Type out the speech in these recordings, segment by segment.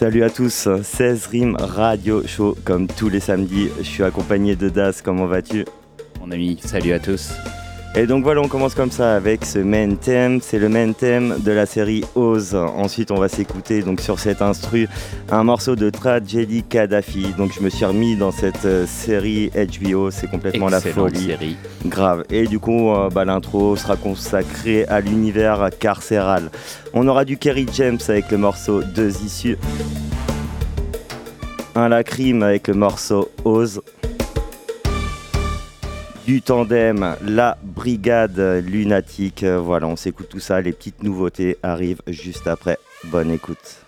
Salut à tous, 16 rimes radio show comme tous les samedis. Je suis accompagné de Das, comment vas-tu? Mon ami, salut à tous. Et donc voilà, on commence comme ça avec ce main theme. C'est le main theme de la série Oz. Ensuite, on va s'écouter donc sur cet instru un morceau de Tragedy Kadhafi. Donc je me suis remis dans cette euh, série HBO. C'est complètement la folie. série. Grave. Et du coup, euh, bah, l'intro sera consacrée à l'univers carcéral. On aura du Kerry James avec le morceau Deux issues. Un Lacrim avec le morceau Oz du tandem La Brigade Lunatique. Voilà, on s'écoute tout ça. Les petites nouveautés arrivent juste après. Bonne écoute.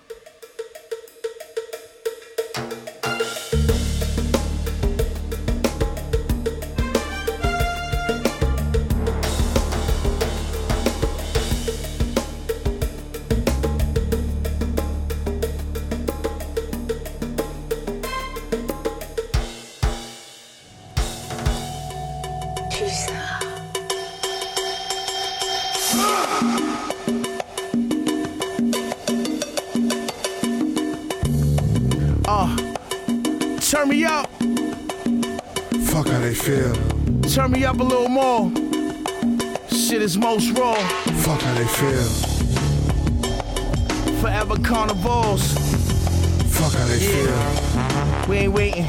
They yeah. feel. We ain't waiting.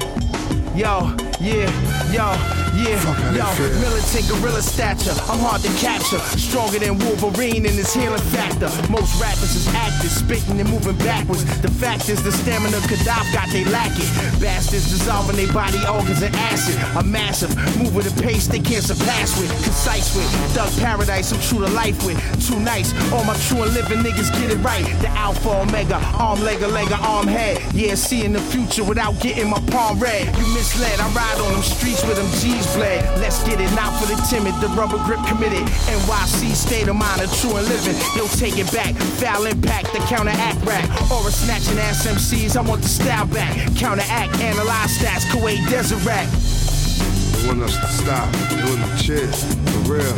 Yo, yeah, yo. Yeah, yo, militant gorilla stature. I'm hard to capture. Stronger than Wolverine in his healing factor. Most rappers is actors, spitting and moving backwards. The fact is, the stamina Gaddafi got, they lack it. Bastards dissolving their body organs in acid. A massive move with a pace they can't surpass with. Concise with. Thug paradise, I'm true to life with. Too nice. All my true and living niggas get it right. The alpha omega, arm leg, leg, arm head. Yeah, seeing the future without getting my palm red. You misled, I ride on them streets with them G's bled. Let's get it, not for the timid, the rubber grip committed. NYC state of mind, a true and living. You'll take it back. Foul impact, the counteract rack. Or a snatching ass MCs, I want the style back. Counteract, analyze stats, Kuwait Deseret. They want us to stop doing the shit. For real.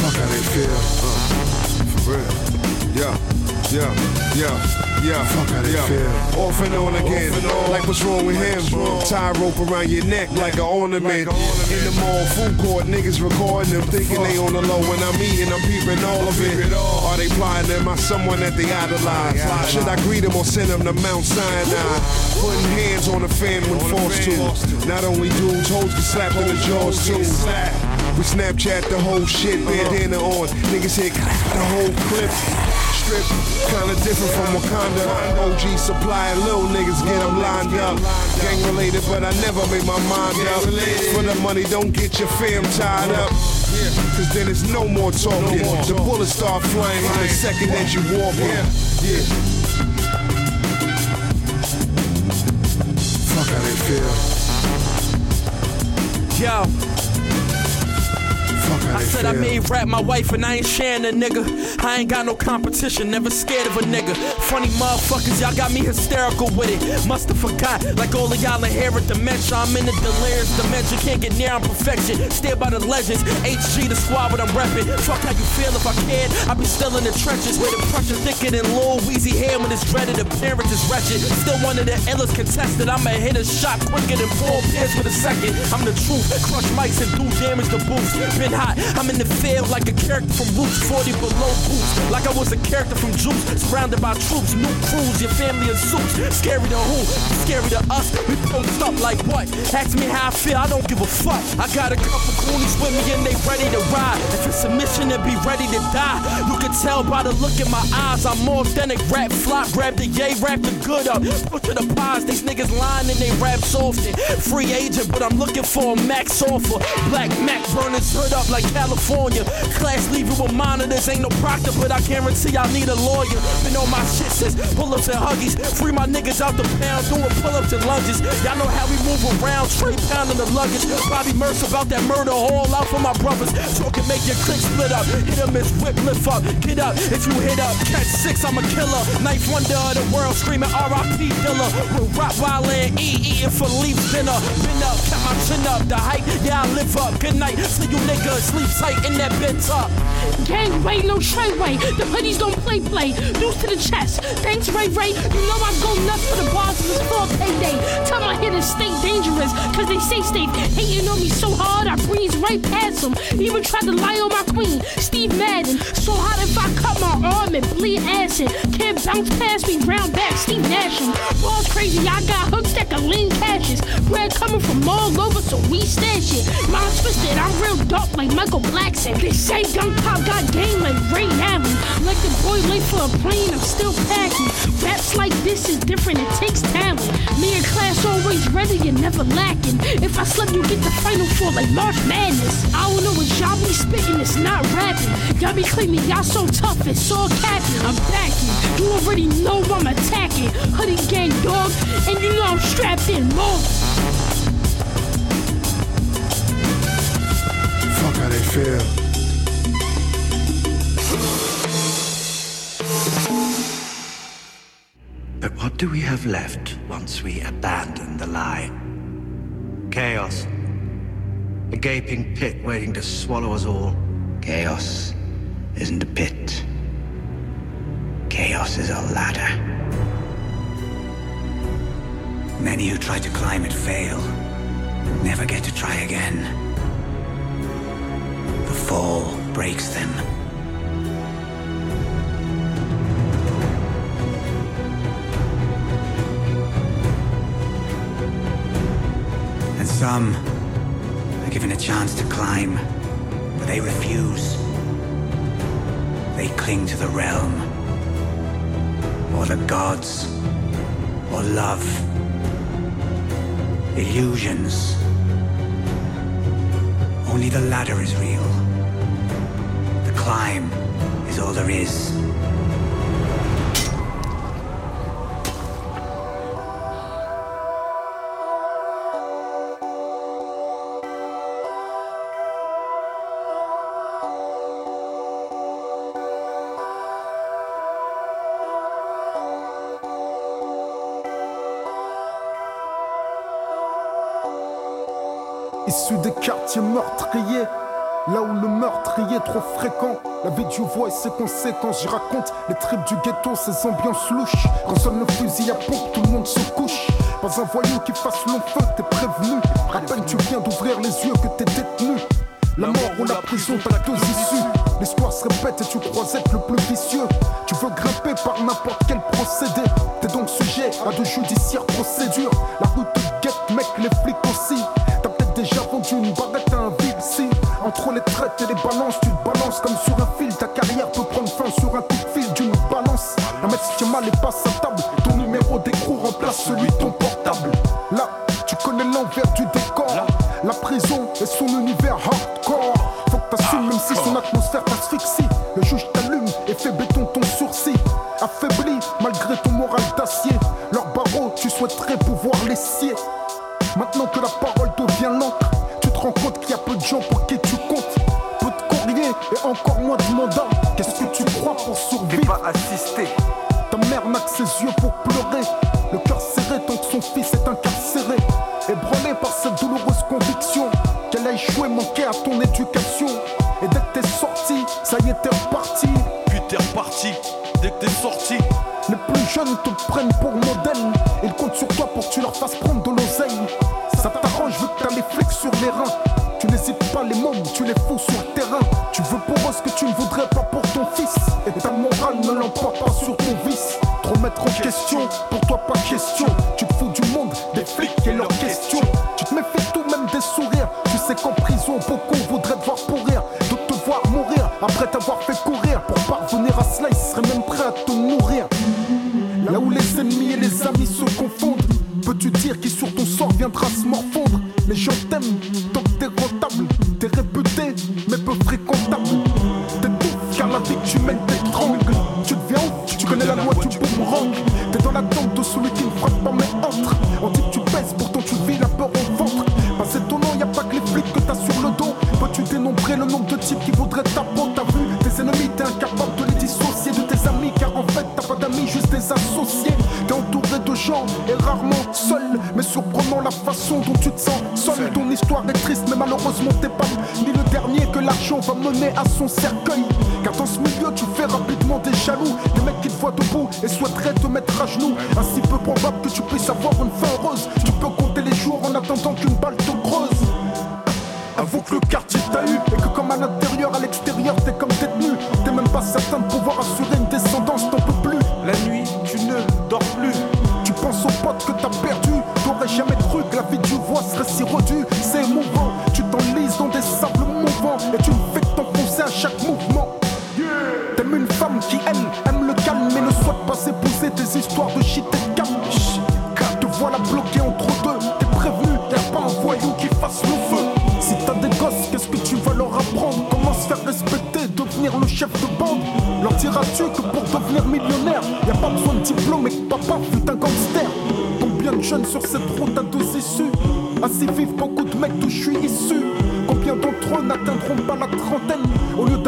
Fuck how they feel. Uh, for real. Yeah, yeah, yeah. Yeah, fuck how they yeah. feel. Off and on again, and on. like what's wrong with him? Tie rope around your neck like an ornament. Like In the mall, food court, niggas recording them, thinking they on the low. When I'm eating, I'm peeping all of it. Are they flying them? Am I someone that they idolize? Should I greet them or send them to Mount Sinai? Putting hands on the fan when forced to. Not only dudes, hoes get slapped in the jaws too. We Snapchat the whole shit, bandana on. Niggas hit the whole clip strip, kinda different from Wakanda. OG supply and little niggas get them lined up. Gang related, but I never made my mind up. For the money, don't get your fam tied up. Cause then it's no more talking. The bullets start flying the second that you walk in. Yeah. Fuck how they feel. Yo. I said I made rap my wife and I ain't sharing a nigga. I ain't got no competition, never scared of a nigga. Funny motherfuckers, y'all got me hysterical with it. Musta forgot, like all of y'all inherit dementia. I'm in a delirious dimension, can't get near on perfection. Stay by the legends, HG the squad, but I'm reppin'. Fuck how you feel if I cared. I be still in the trenches where the pressure thicker than Lil Weezy hair when it's dreaded. Appearance is wretched. Still one of the illest contested. I'ma hit a shot quicker than Paul Pierce with a second. I'm the truth, crush mics and do damage to boots. Been hot, I'm in the field like a character from Roots, 40 below boots. Like I was a character from Juice, surrounded by troops, new crews, your family in suits. Scary to who? Scary to us. We post up like what? Ask me how I feel, I don't give a fuck. I got a couple coonies with me and they ready to ride. If it's a mission to be ready to die, you can tell by the look in my eyes. I'm authentic, rap flop, grab the yay, rap the good up. Put to the pies, these niggas lying and they rap often. Free agent, but I'm looking for a max offer. Black Mac burn his hood up like California. Class leaving with monitors, ain't no proctor, but I guarantee I need a lawyer. Been on my shit since pull-ups and huggies. Free my niggas out the pound, doing pull-ups and lunges. Y'all know how we move around, straight pounding the luggage. Bobby Mercer about that murder, all out for my brothers. Talking make your click split up. Hit him, miss whip, lift up. Get up, if you hit up, catch six, I'm a killer. Knife wonder of the world, screaming R.I.P. Dilla. With Rottweiler and E, eating for leaf dinner. Been up, kept my chin up. The hype, yeah, I live up. Good night, see you niggas, sleep tighten that bit up. Gangway, no treyway. The hoodies don't play play. Deuce to the chest. Thanks, Ray Ray. You know I go nuts for the bars of this fall payday. Tell my hitters stay dangerous, cause they say stay hating on me so hard I breeze right past them. Even tried to lie on my queen, Steve Madden. So hot if I cut my arm and bleed acid. Can't bounce past me, round back, Steve Nasham. Ball's crazy, I got hooks that can lean cashes. Bread coming from all over, so we stash it. Mind's twisted, I'm real dark like Michael Blackson. They say young pop got game like Ray Allen. Like the boy late for a plane, I'm still packing. Raps like this is different, it takes talent. Me and class always ready and never lacking. If I slip, you get the final four like March Madness. I don't know what y'all be spitting, it's not rapping. Y'all be claiming y'all so tough, it's all capping. I'm backing, you already know I'm attacking. Hoodie gang dog, and you know I'm strapped in more. Feel. But what do we have left once we abandon the lie? Chaos. A gaping pit waiting to swallow us all. Chaos isn't a pit. Chaos is a ladder. Many who try to climb it fail. Never get to try again. Fall breaks them. And some are given a chance to climb, but they refuse. They cling to the realm, or the gods, or love. Illusions. Only the ladder is real. Climb is all there is. Issu des quartiers meurtriers, là où le meurtrier est trop fréquent. La vie du voix et ses conséquences, j'y raconte les tripes du ghetto, ces ambiances louches. Quand sonne le fusil à pompe, tout le monde se couche. Pas un voyou qui fasse long feu, t'es prévenu. À peine tu viens d'ouvrir les yeux que t'es détenu. La mort ou la prison, t'as deux issues. L'histoire se répète et tu crois être le plus vicieux. Tu veux grimper par n'importe quel procédé. T'es donc sujet à de judiciaires procédures. La rue te guette, mec, les flics aussi. T'as peut-être déjà vendu une si Les traites et les balances, tu te balances comme sur un fil. Ta carrière peut prendre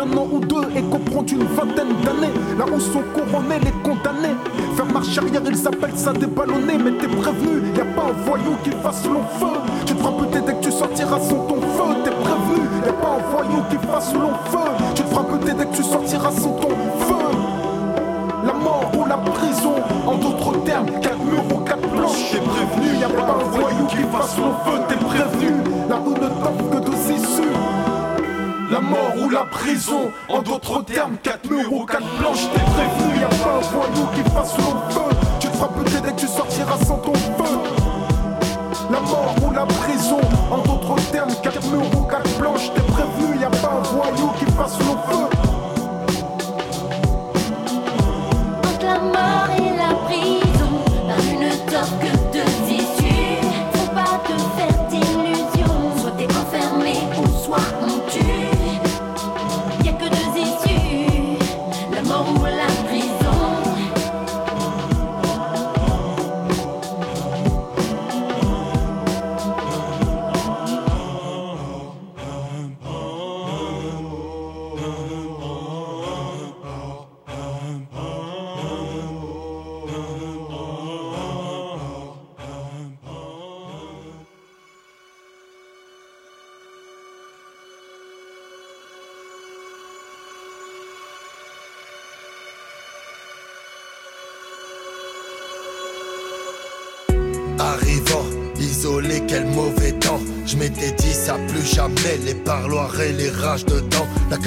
d'un an ou deux et comprendre une vingtaine d'années. Là où sont couronnés les condamnés. Faire marche arrière ils appellent ça déballonner Mais t'es prévenu, y a pas un voyou qui fasse long feu. Tu te feras buter dès que tu sortiras sans ton feu. T'es prévenu, y a pas un voyou qui fasse long feu. Tu te feras buter dès que tu sortiras sans ton feu. La mort ou la prison En d'autres termes, quatre murs ou quatre planches. T'es prévenu, y a pas un voyou qui fasse long feu. T'es prévenu, la rue ne t'offre que deux issues la mort ou la prison, en d'autres termes, quatre murs ou quatre planches, t'es prévenu, y a pas un voyou qui fasse long feu. Tu te feras buter dès que tu sortiras sans ton feu. La mort ou la prison, en d'autres termes, quatre murs ou quatre planches, t'es prévenu, y a pas un voyou qui fasse long feu.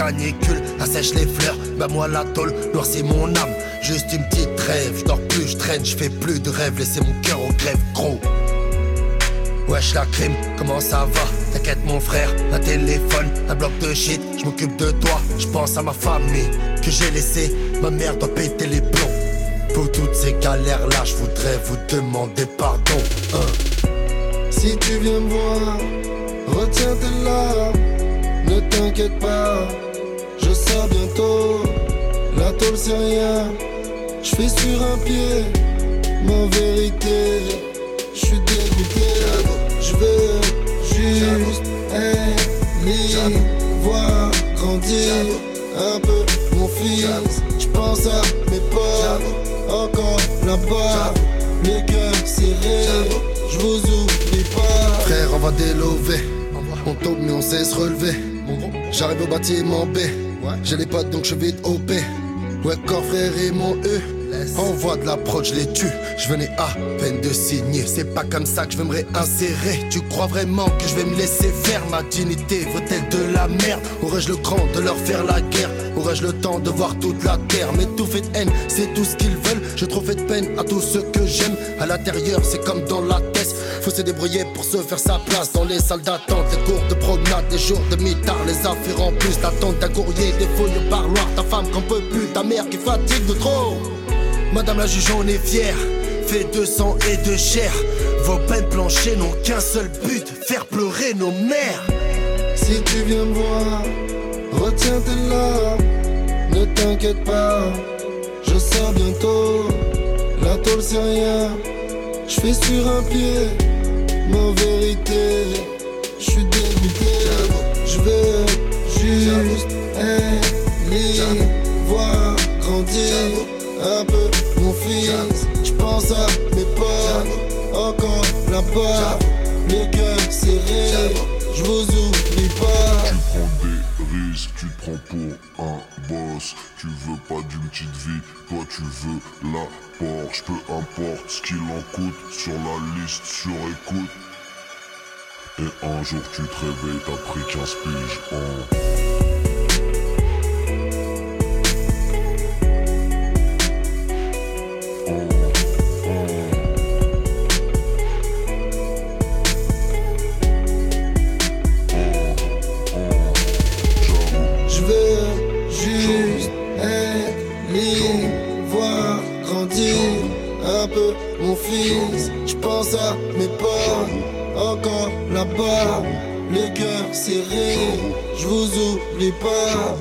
Canicule assèche les fleurs, bah moi la tôle noircit mon âme. Juste une petite trêve, je dors plus, je traîne, je fais plus de rêves, laissez mon cœur au grève, gros. Wesh la crime, comment ça va? T'inquiète mon frère, un téléphone, un bloc de shit, je m'occupe de toi, je pense à ma famille que j'ai laissé, ma mère doit péter les plombs. Pour toutes ces galères là, je voudrais vous demander pardon. hein. Si tu viens me voir, retiens tes larmes, ne t'inquiète pas, bientôt. La tôle c'est rien, je fais sur un pied, ma vérité, je suis dégoûté. Je veux juste aimer, voir grandir un peu mon fils. Je pense à mes potes, encore là-bas, les cœurs serrés, je vous oublie pas. Frère, on va délover. On tombe mais on sait se relever. J'arrive au bâtiment B. J'ai les potes donc je vais vite OP. Ouais, corps frère et mon E. Envoie de la prod, je les tue. Je venais à peine de signer. C'est pas comme ça que je vais me réinsérer. Tu crois vraiment que je vais me laisser faire? Ma dignité vaut-elle de la merde? Aurais-je le cran de leur faire la guerre? Aurais-je le temps de voir toute la terre? Mais tout fait de haine, c'est tout ce qu'ils veulent. Je trop fait de peine à tous ceux que j'aime. À l'intérieur, c'est comme dans la tête. Faut se débrouiller pour se faire sa place dans les salles d'attente, les cours de promenade, les jours de mi-tard, les affaires en plus, l'attente d'un courrier, des feuilles au parloir, ta femme qu'on peut plus, ta mère qui fatigue de trop. Madame la juge, on est fière, fait de sang et de chair. Vos peines planchées n'ont qu'un seul but, faire pleurer nos mères. Si tu viens me voir, retiens tes larmes, ne t'inquiète pas, je sors bientôt. La tôle c'est rien, je fais sur un pied, ma vérité, je suis dégoûté. Je veux juste aimer, voir grandir un peu mon fils. Je pense à mes potes, encore là-bas, les cœurs serrés, je vous oublie pas. Prends des fils, tu te prends pour un Tu veux pas d'une petite vie, toi tu veux la Porsche. Peu importe ce qu'il en coûte, sur la liste, sur écoute. Et un jour tu te réveilles, t'as pris 15 piges. n'oublie pas.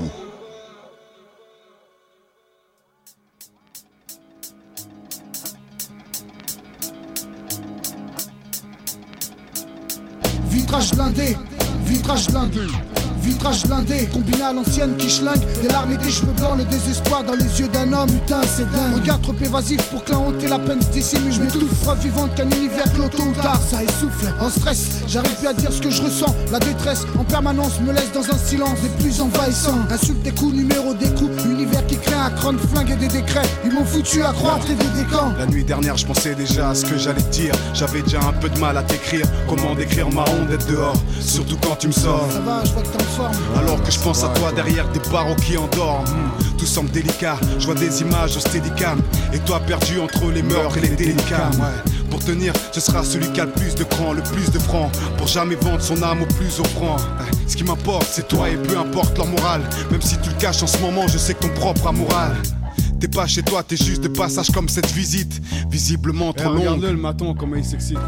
Homme Putain c'est dingue. Regard trop évasif pour que la honte et la peine se dissimulent. Je m'étouffe, vivante qu'un univers ou tard Ça essouffle, en stress, j'arrive plus à dire ce que je ressens. La détresse en permanence me laisse dans un silence des plus envahissants. Insulte des coups, numéro des coups. Univers qui crée un crâne, flingue et des décrets. Ils m'ont foutu à croître et des décans La nuit dernière, je pensais déjà à ce que j'allais te dire. J'avais déjà un peu de mal à t'écrire. Comment décrire ma honte d'être dehors, surtout quand tu me sors. Ça va, je vois que t'es en forme. Alors que je pense à toi derrière des barreaux qui endorment. Tout semble délicat, je vois des images au steadicam. Et toi perdu entre les meurtres et les délicats. Ouais. Pour tenir, ce sera celui qui a le plus de cran, le plus de francs. Pour jamais vendre son âme au plus offrant. Ce qui m'importe, c'est toi et peu importe leur morale. Même si tu le caches en ce moment, je sais que ton propre amoral. T'es pas chez toi, t'es juste de passage comme cette visite. Visiblement trop longue. Regarde-le le maton, comment il s'excite.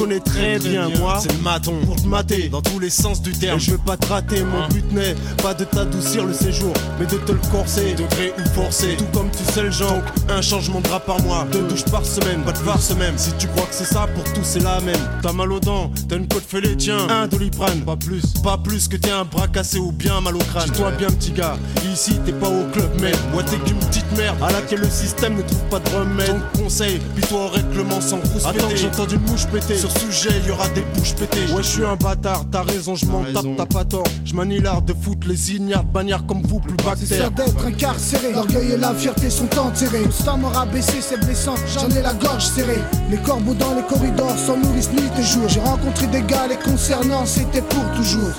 Connais très bien, moi c'est le maton pour te mater dans tous les sens du terme. Et je veux pas te rater, mon but n'est pas de t'adoucir le séjour, mais de te le corser, degré ou forcer. Tout comme tu sais le genre, Donc, un changement de drap par mois, deux douches par semaine, pas de farce même. Si tu crois que c'est ça, pour tous c'est la même. T'as mal aux dents, t'as une côte fêlée, tiens, un doliprane, pas plus, pas plus que t'es un bras cassé ou bien mal au crâne. Dis-toi bien, petit gars, ici t'es pas au club, mais moi t'es qu'une petite merde à laquelle le système ne trouve pas de remède. Donc conseil, puis toi au règlement sans rousse Attends, j'ai entendu une mouche péter. Sur sujet, il y aura des bouches pétées. Ouais, je suis un bâtard, t'as raison, je m'en tape, t'as pas tort. Je manie l'art de foutre les ignares, bannières comme vous, plus C'est bactères. sûr d'être incarcéré, l'orgueil et la fierté sont enterrés. Constant m'aura baissé, c'est blessant, j'en ai la gorge serrée. Les corbeaux dans les corridors s'en nourrissent nuit et jour. J'ai rencontré des gars, les concernant, c'était pour toujours.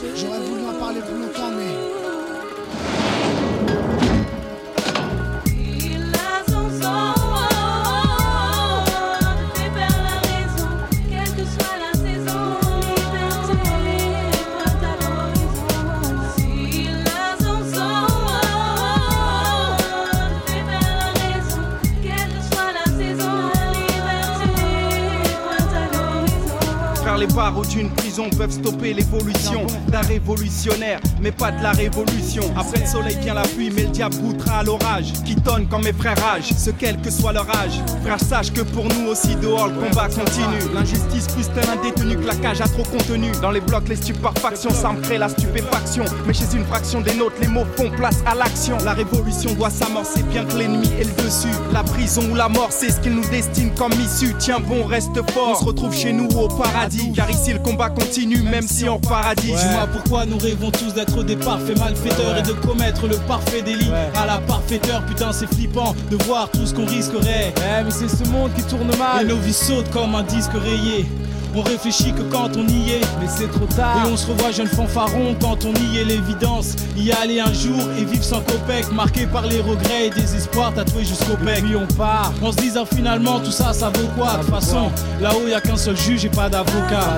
Car les barreaux d'une prison peuvent stopper l'évolution d'un révolutionnaire, mais pas de la révolution. Après le soleil vient la pluie, mais le diable goûtera à l'orage. Qui tonne quand mes frères âgent, ce quel que soit leur âge. Frère, sache que pour nous aussi dehors le combat continue. L'injustice plus tel un détenu que la cage a trop contenu. Dans les blocs, les stupéfactions, ça me crée la stupéfaction. Mais chez une fraction des nôtres, les mots font place à l'action. La révolution doit s'amorcer bien que l'ennemi est le dessus. La prison ou la mort, c'est ce qu'il nous destine comme issue. Tiens bon, reste fort. On se retrouve chez nous au paradis. Car ici le combat continue, même si en paradis. Dis-moi pourquoi nous rêvons tous d'être des parfaits malfaiteurs et de commettre le parfait délit à la parfaiteur. Putain, c'est flippant de voir tout ce qu'on risquerait. Eh, mais c'est ce monde qui tourne mal. Et nos vies sautent comme un disque rayé. On réfléchit que quand on y est, mais c'est trop tard. Et on se revoit jeune fanfaron quand on y est l'évidence. Y aller un jour et vivre sans copec, marqué par les regrets et désespoir tatoué jusqu'au bec. Et puis on part, en se disant finalement tout ça, ça vaut quoi? De toute façon, là-haut y a qu'un seul juge et pas d'avocat.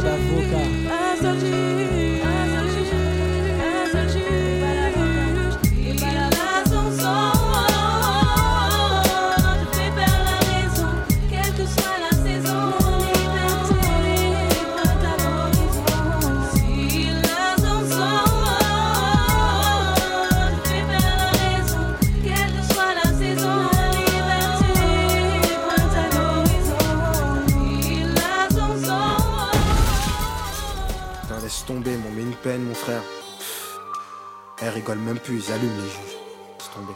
Quelle que Elle rigole même plus, ils allument les juges. C'est tombé.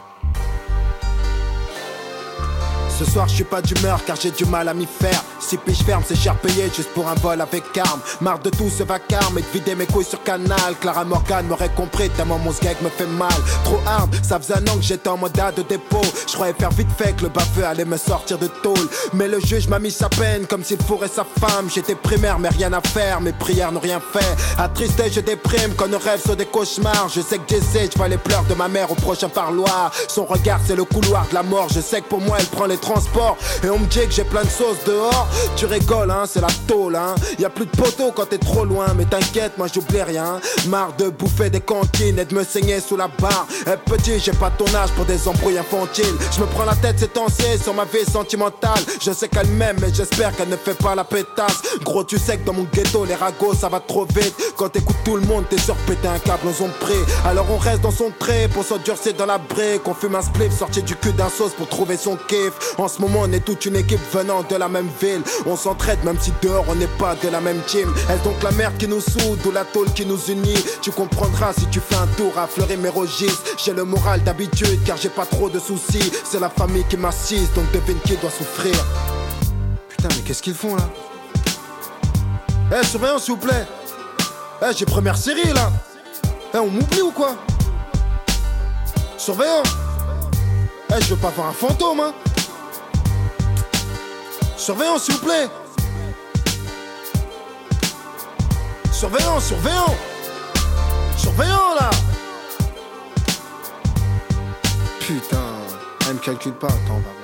Ce soir, je suis pas d'humeur car j'ai du mal à m'y faire. Si piche ferme, c'est cher payé juste pour un vol avec arme. Marre de tout ce vacarme et de vider mes couilles sur canal. Clara Morgan m'aurait compris tellement mon sgeg me fait mal. Trop hard, ça faisait un an que j'étais en mandat de dépôt. Je croyais faire vite fait que le baveux allait me sortir de tôle. Mais le juge m'a mis sa peine comme s'il fourrait sa femme. J'étais primaire, mais rien à faire. Mes prières n'ont rien fait. Attristé, je déprime quand nos rêves sont des cauchemars. Je sais que j'essaie, je vois les pleurs de ma mère au prochain parloir. Son regard, c'est le couloir de la mort. Je sais que pour moi, elle prend les transports. Et on me dit que j'ai plein de sauce dehors. Tu rigoles, hein, c'est la tôle, hein. Y a plus de poteaux quand t'es trop loin, mais t'inquiète, moi j'oublie rien. Marre de bouffer des cantines et de me saigner sous la barre. Eh, petit, j'ai pas ton âge pour des embrouilles infantiles. Je me prends la tête ces temps sur ma vie sentimentale. Je sais qu'elle m'aime, mais j'espère qu'elle ne fait pas la pétasse. Gros, tu sais que dans mon ghetto, les ragots, ça va trop vite. Quand t'écoutes tout le monde, t'es sûr péter un câble son pré. Alors on reste dans son trait pour s'endurcer dans la brique. On fume un spliff sorti du cul d'un sauce pour trouver son kiff. En ce moment, on est toute une équipe venant de la même ville. On s'entraide même si dehors on n'est pas de la même team. Est-ce donc la merde qui nous soude ou la tôle qui nous unit Tu comprendras si tu fais un tour à fleurir mes registres. J'ai le moral d'habitude car j'ai pas trop de soucis. C'est la famille qui m'assiste donc devine qui doit souffrir. Putain, mais qu'est-ce qu'ils font là? Eh, surveillant s'il vous plaît. Eh, j'ai première série là. Eh, on m'oublie ou quoi? Surveillant. Eh, je veux pas voir un fantôme, hein. Surveillant, s'il vous plaît. Surveillant, surveillant. Surveillant, là. Putain, elle me calcule pas. Attends, va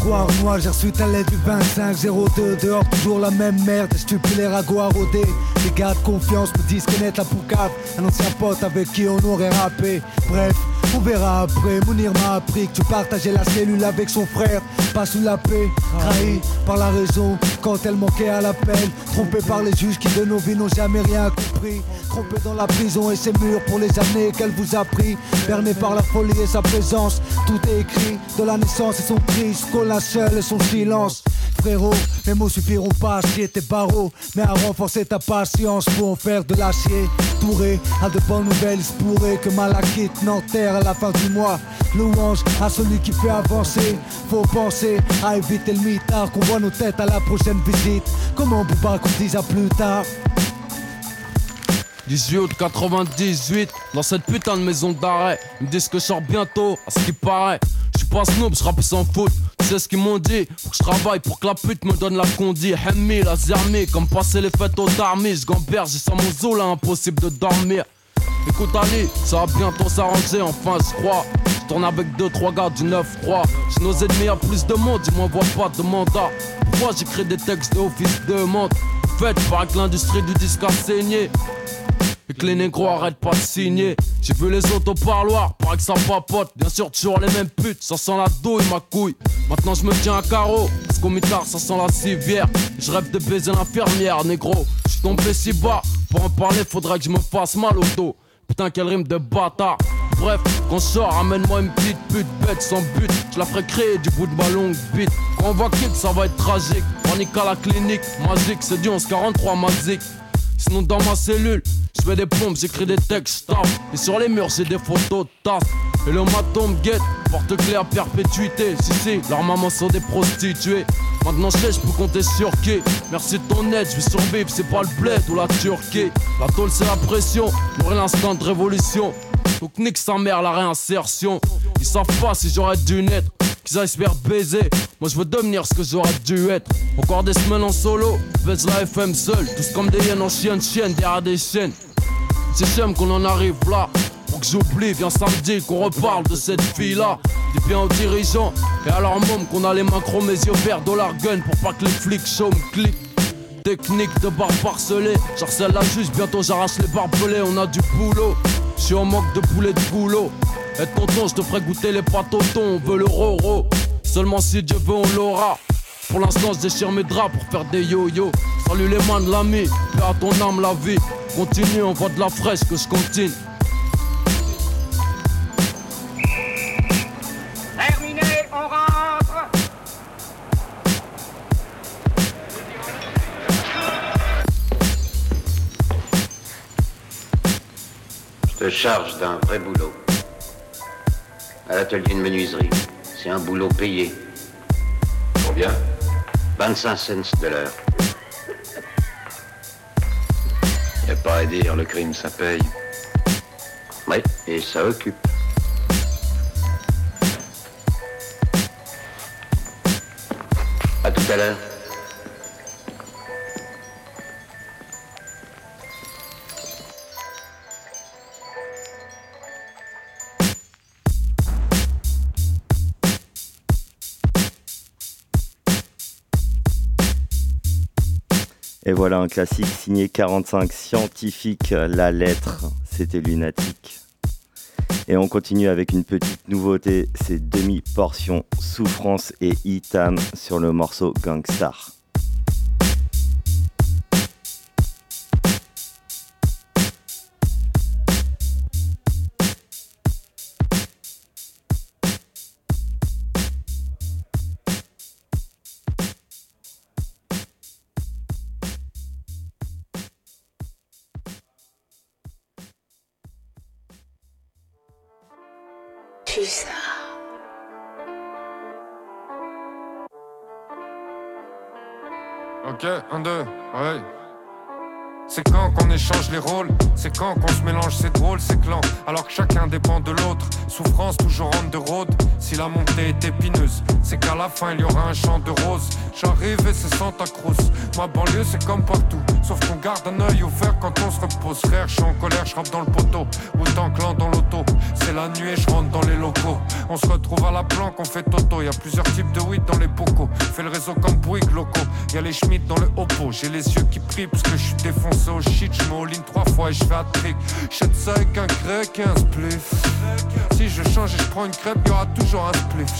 voir. moi j'ai reçu ta lettre du 25-02 Dehors toujours la même merde, ragots à rôder Les gars de confiance me disent connaître la poucave Un ancien pote avec qui on aurait rappé Bref, on verra après, Mounir m'a appris que tu partageais la cellule avec son frère Pas sous la paix, trahi par la raison Quand elle manquait à l'appel Trompé par les juges qui de nos vies n'ont jamais rien compris Dans la prison et ses murs pour les années qu'elle vous a pris. Berné par la folie et sa présence Tout est écrit de la naissance et son cri Jusqu'au seul et son silence. Frérot, mes mots suffiront pas à tes barreaux Mais à renforcer ta patience pour en faire de l'acier. Touré à de bonnes nouvelles, il pourrait que Malakite n'enterre à la fin du mois. Louange à celui qui fait avancer. Faut penser à éviter le mitard Qu'on voit nos têtes à la prochaine visite. Comment Bouba qu'on dise à plus tard? 18 août 98, dans cette putain de maison d'arrêt. Ils me disent que je sors bientôt, à ce qui paraît. Je pas snob, je sans faute. Tu sais ce qu'ils m'ont dit? Faut que je travaille pour que la pute me donne la condi. Hemmi, la zermi, comme passer les fêtes aux armées. Je gamberge, j'ai sans mon zoo là, impossible de dormir. Écoute Ali, ça va bientôt s'arranger, enfin je crois. Je tourne avec 2-3 gars du 9-3. Si nos ennemis a plus de monde, ils m'envoient pas de mandat. Pourquoi j'écris des textes d'office de monde? Faites par que l'industrie du disque a saigné. Et que les négros arrêtent pas de signer. J'ai vu les autres au parloir, paraît que ça papote. Bien sûr, toujours les mêmes putes, ça sent la douille, ma couille. Maintenant, je me tiens à carreau, parce qu'au mitard, ça sent la civière. Je rêve de baiser l'infirmière, négro. Je suis tombé si bas, pour en parler, faudrait que je me fasse mal au dos. Putain, quelle rime de bâtard. Bref, quand sort, amène-moi une petite pute bête sans but. Je la ferai créer du bout de ma longue bite. Quand on va quitter, ça va être tragique. Panique à la clinique, magique, c'est du 1143 magique. Sinon dans ma cellule, je fais des pompes, j'écris des textes, Et sur les murs, j'ai des photos tasses. Et le maton guette, porte clé à perpétuité. Si, si, leurs mamans sont des prostituées. Maintenant, je sais, je peux compter sur qui. Merci de ton aide, je vais survivre, c'est pas le bled ou la Turquie. La tôle, c'est la pression, pour l'instant de révolution. Donc, nique sa mère, la réinsertion. Ils savent pas si j'aurais dû naître qu'ils baiser. Moi je veux devenir ce que j'aurais dû être. Encore des semaines en solo, baisse la FM seul. Tous comme des hyènes en chienne, chienne derrière des chaînes. C'est j'aime qu'on en arrive là. Pour que j'oublie, viens samedi qu'on reparle de cette fille là. Dis bien aux dirigeants et à leur qu'on a les mains mes yeux verts, dollar gun pour pas que les flics chôment, clic. Technique de barbe parcelée, j'harcèle la juge, bientôt j'arrache les barbelés, on a du boulot. Si on manque de poulet de boulot, et tonton, je te ferai goûter les pâtes au thon, on veut le roro. Seulement si Dieu veut, on l'aura. Pour l'instant, je déchire mes draps pour faire des yo-yo. Salut les mains de l'ami, fais à ton âme la vie. Continue, on voit de la fraîche que je continue. Terminé, on rentre Je te charge d'un vrai boulot. À l'atelier de menuiserie. C'est un boulot payé. Combien? 25 cents de l'heure. Y a pas à dire, le crime ça paye. Oui, et ça occupe. À tout à l'heure. Voilà un classique signé 45 scientifique, la lettre, c'était lunatique. Et on continue avec une petite nouveauté, c'est demi-portion souffrance et itam sur le morceau Gangstar.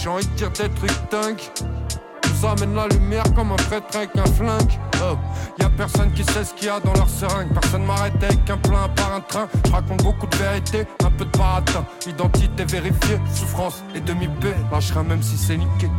J'ai envie de dire des trucs dingues. Nous amène la lumière comme un prêtre avec un flingue. Oh, y a personne qui sait ce qu'il y a dans leur seringue. Personne m'arrête avec un plein par un train. Je raconte beaucoup de vérité, un peu de baratin. Identité vérifiée, souffrance et demi-paix. Lâcherai même si c'est niqué.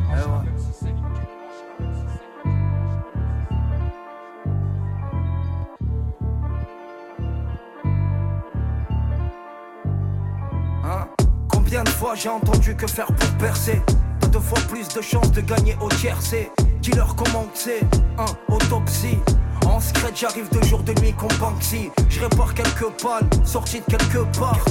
J'ai entendu que faire pour percer. T'as deux fois plus de chances de gagner au tiercé. Killer comment c'est Un autopsie. En secret j'arrive de jour de nuit comme Banksy Je répare quelques pannes, sorti de quelque part.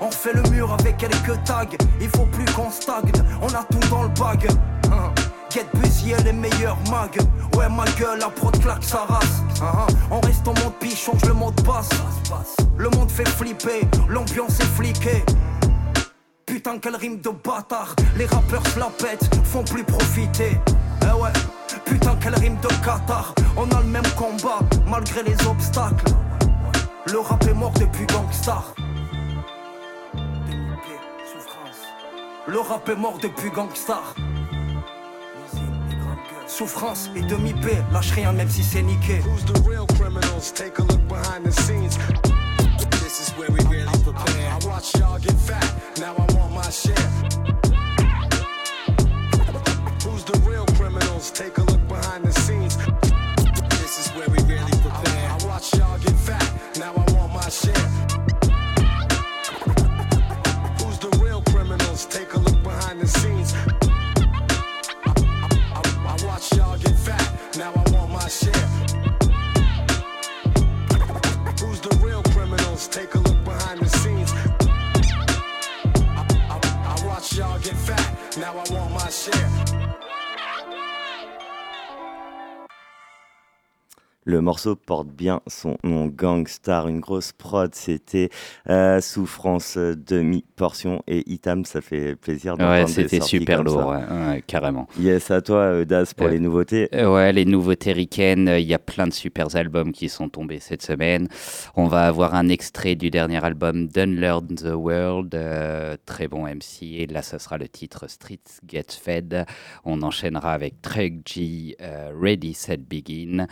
On fait le mur avec quelques tags. Il faut plus qu'on stagne, on a tout dans le bag Hein. Get busy et les meilleurs mags Ouais ma gueule, la prod claque sa race Hein, hein. On reste en mode piche, change le mode basse Le monde fait flipper, l'ambiance est fliquée Putain quelle rime de bâtard. Les rappeurs pètent, font plus profiter. Eh ouais Putain quelle rime de Qatar On a le même combat malgré les obstacles. Le rap est mort depuis Gangstar. Le rap est mort depuis Gangstar. Souffrance et demi-paix, lâche rien même si c'est niqué. Who's the real criminals? Take a look behind the scenes. Really. I, watch y'all get fat, now I want my share. Who's the real criminals? Take a look behind the scenes. This is where we really prepare. I watch y'all get fat, now I want my share. Now I Le morceau porte bien son nom, Gangstar, une grosse prod, c'était euh, Souffrance demi-portion et Itam, ça fait plaisir d'entendre Ouais, c'était super lourd, ça. ouais, ouais, carrément. Yes, à toi, euh, Daz, pour Euh, les nouveautés. Euh, Ouais, les nouveautés ricaines, euh, il y a plein de super albums qui sont tombés cette semaine. On va avoir un extrait du dernier album Done Learn the World, euh, très bon MC, et là ce sera le titre Streets Get Fed. On enchaînera avec Treg G, euh, Ready Set Begin.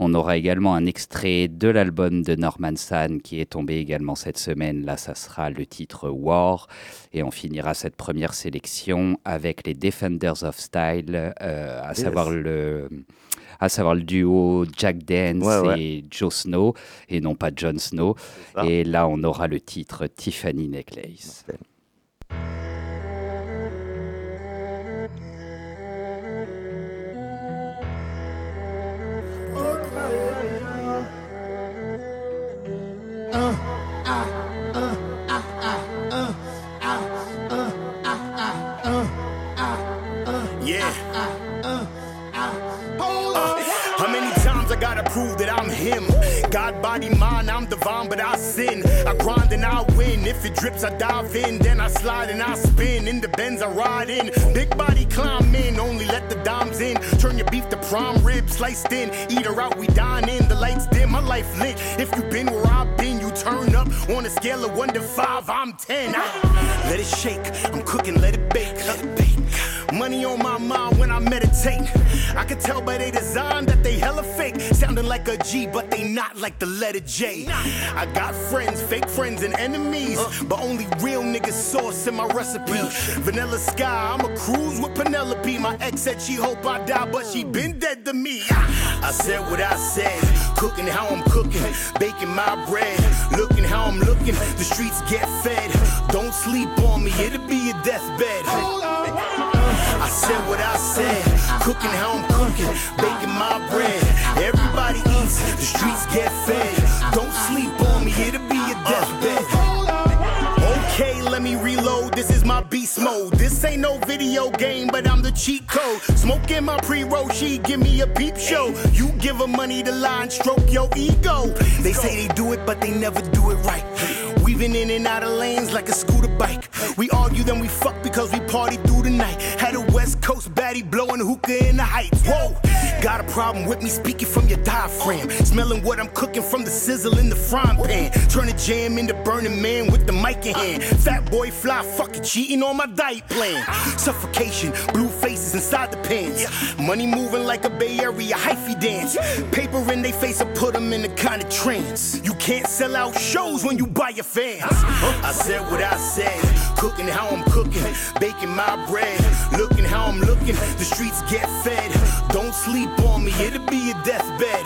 On aura également un extrait de l'album de Norman San qui est tombé également cette semaine. Là, ça sera le titre War. Et on finira cette première sélection avec les Defenders of Style, euh, à Yes. savoir le à savoir le duo Jack Dance Ouais, ouais. et Joe Snow, et non pas Jon Snow. Et là, on aura le titre Tiffany Necklace. Yeah. Body, I'm divine, but I sin. I grind and I win. If it drips, I dive in. Then I slide and I spin. In the bends, I ride in. Big body climb in. Only let the dimes in. Turn your beef to prime rib, sliced in. Eat her out, we dine in. The lights dim, my life lit. If you been where I've been, you turn up. On a scale of one to five, I'm ten. Ah, let it shake. I'm cooking, let it bake. Let it bake. Money on my mind when I meditate. I can tell by they design that they hella fake. Sounding like a G, but they not like the letter J. I got friends, fake friends, and enemies. But only real niggas sauce in my recipe. Vanilla Sky, I'm a cruise with Penelope. My ex said she hope I die, but she been dead to me. I said what I said, cooking how I'm cooking, baking my bread, looking how I'm looking. The streets get fed. Don't sleep on me, it'll be your deathbed. Said what I said, cooking how I'm cooking, baking my bread. Everybody eats, the streets get fed. Don't sleep on me, it'll be your deathbed. Okay, let me reload. This is my beast mode. This ain't no video game, but I'm the cheat code. Smoking my pre-roll, she give me a peep show. You give her money to lie and stroke your ego. They say they do it, but they never do it right. Weaving in and out of lanes like a scooter bike. We argue, then we fuck because we party through the night. Had a Coast baddie blowing hookah in the heights. Whoa, got a problem with me speaking from your diaphragm. Smelling what I'm cooking from the sizzle in the frying pan. Turn a jam into burning man with the mic in hand. Fat boy fly, fucking cheating on my diet plan. Suffocation, blue faces inside the pants. Money moving like a Bay Area hyphy dance. Paper in they face, I put them in a kind of trance. You can't sell out shows when you buy your fans. I said what I said, cooking how I'm cooking, baking my bread, looking how I'm looking. The streets get fed. Don't sleep on me, it'll be your deathbed.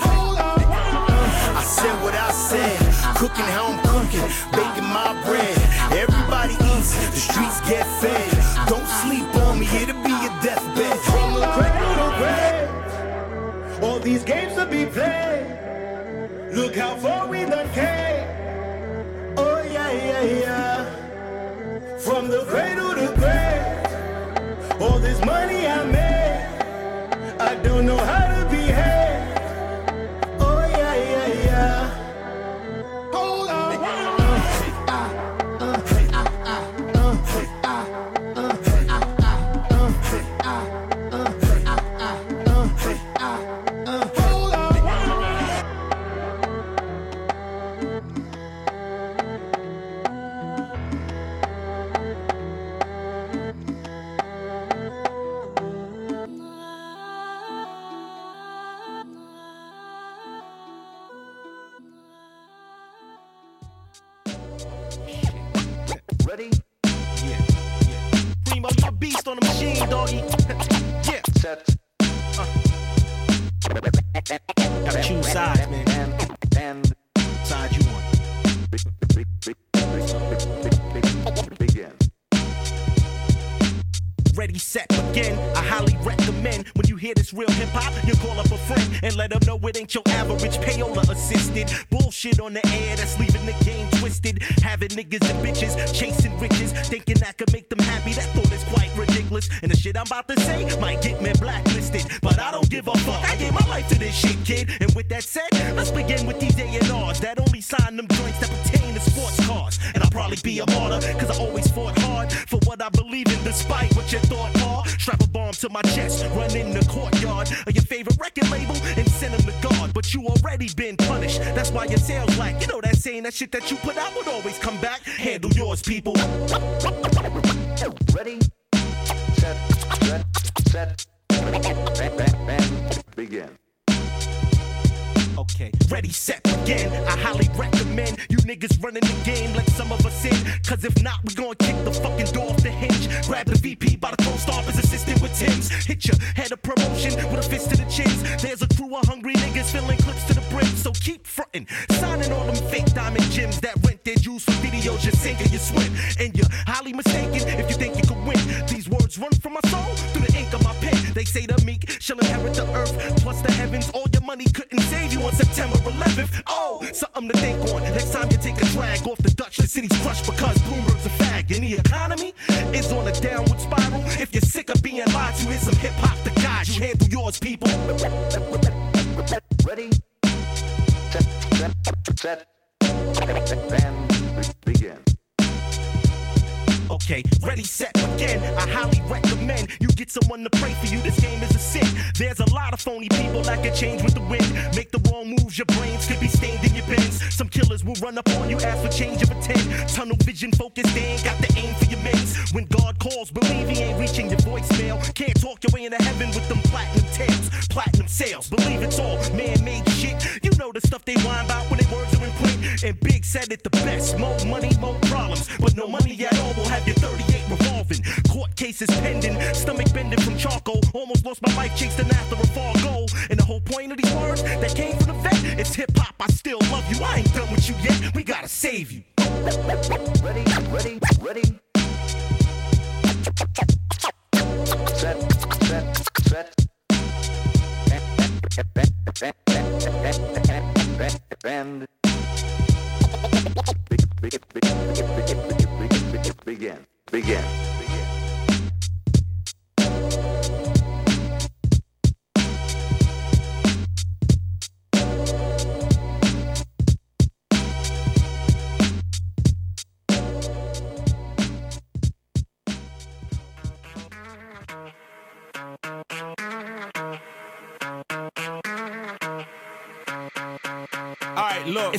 I said what I said, cooking how I'm cooking, baking my bread. Everybody eats, the streets get fed. Don't sleep on me, it'll be your deathbed. From the cradle to the grave, all these games to be played. Look how far we done came. Oh yeah, yeah, yeah. From the cradle to the grave, all this money I made, I don't know how Having niggas and bitches chasing riches, thinking I could make them happy. That thought is quite ridiculous. And the shit I'm about to say might get me blacklisted, but I don't give a fuck. I gave my life to this shit, kid. And with that said, let's begin with these A&Rs that only sign them joints that pertain to sports cars. And I'll probably be a martyr, cause I always fought hard for what I believe in, despite what you thought, Paul. Strap a bomb to my chest, run in the courtyard of your favorite record label and send them to God. But you already been punished, that's why your sales lack. You know that saying that shit that you put out people. Niggas running the game like some of us in. Cause if not, we gon' kick the fucking door off the hinge. Grab the VP by the throat, stomp his assistant with Tim's. Hit your head of promotion with a fist to the chins. There's a crew of hungry niggas filling clips to the brim. So keep frontin', signing all them fake diamond gems that rent their juice for videos you sink and you swim. And you're highly mistaken if you think you can win. These words run from my soul through the ink of my pen. They say the meek shall inherit the earth plus the heavens. All money couldn't save you on September 11th. Oh, something to think on. Next time you take a drag off the Dutch, the city's crushed because Bloomberg's a fag. And the economy is on a downward spiral. If you're sick of being lied to, here's some hip hop to guide you. Handle yours, people. Ready, set, set, set, bam, begin. Okay, ready, set, again. I highly recommend you get someone to pray for you. This game is a sin. There's a lot of phony people that can change with the wind. Make the wrong moves, your brains could be stained in your bins. Some killers will run up on you, ask for change of intent. Tunnel vision focused, they ain't got the aim for your mates. When God calls, believe he ain't reaching your voicemail. Can't talk your way into heaven with them platinum tails, platinum sales. Believe it's all man-made shit. You know the stuff they whine about when their words are in print. And Big said it the best. More money, more problems, but no money at all will have your 38 revolving. Court cases pending, stomach bending from charcoal. Almost lost my life chasing after a fall goal. And the whole point of these words that came from the vet, it's hip hop. I still love you. I ain't done with you yet. We gotta save you. Ready, ready, ready. Set, set, set. Band. Begin, begin. Alright,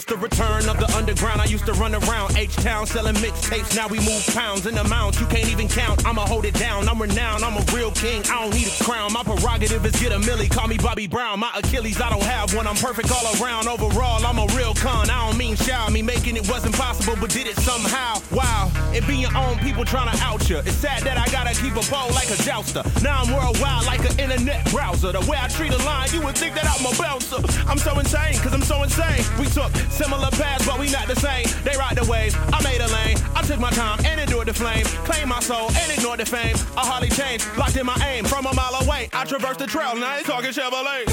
It's the return of the underground. I used to run around H-Town selling mixtapes. Now we move pounds and amounts you can't even count. I'ma hold it down. I'm renowned. I'm a real king. I don't need a crown. My prerogative is get a milli. Call me Bobby Brown. My Achilles, I don't have one. I'm perfect all around. Overall, I'm a real con. I don't mean shy. Me making it wasn't possible, but did it somehow. Wow. It be your own people trying to out you. It's sad that I gotta keep a bow like a jouster. Now I'm worldwide like an internet browser. The way I treat a line, you would think that I'm a bouncer. I'm so insane, cause I'm so insane. We took similar paths, but we not the same. They ride the wave, I made a lane. I took my time and endured the flame. Claim my soul and ignored the fame. I hardly changed, locked in my aim. From a mile away, I traversed the trail, now they talking Chevrolet.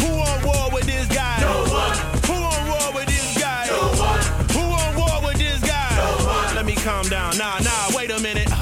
Who on war with this guy? No one. Who on war with this guy? No one. Who on war with this guy? No one. Let me calm down. Nah, nah, wait a minute. Uh,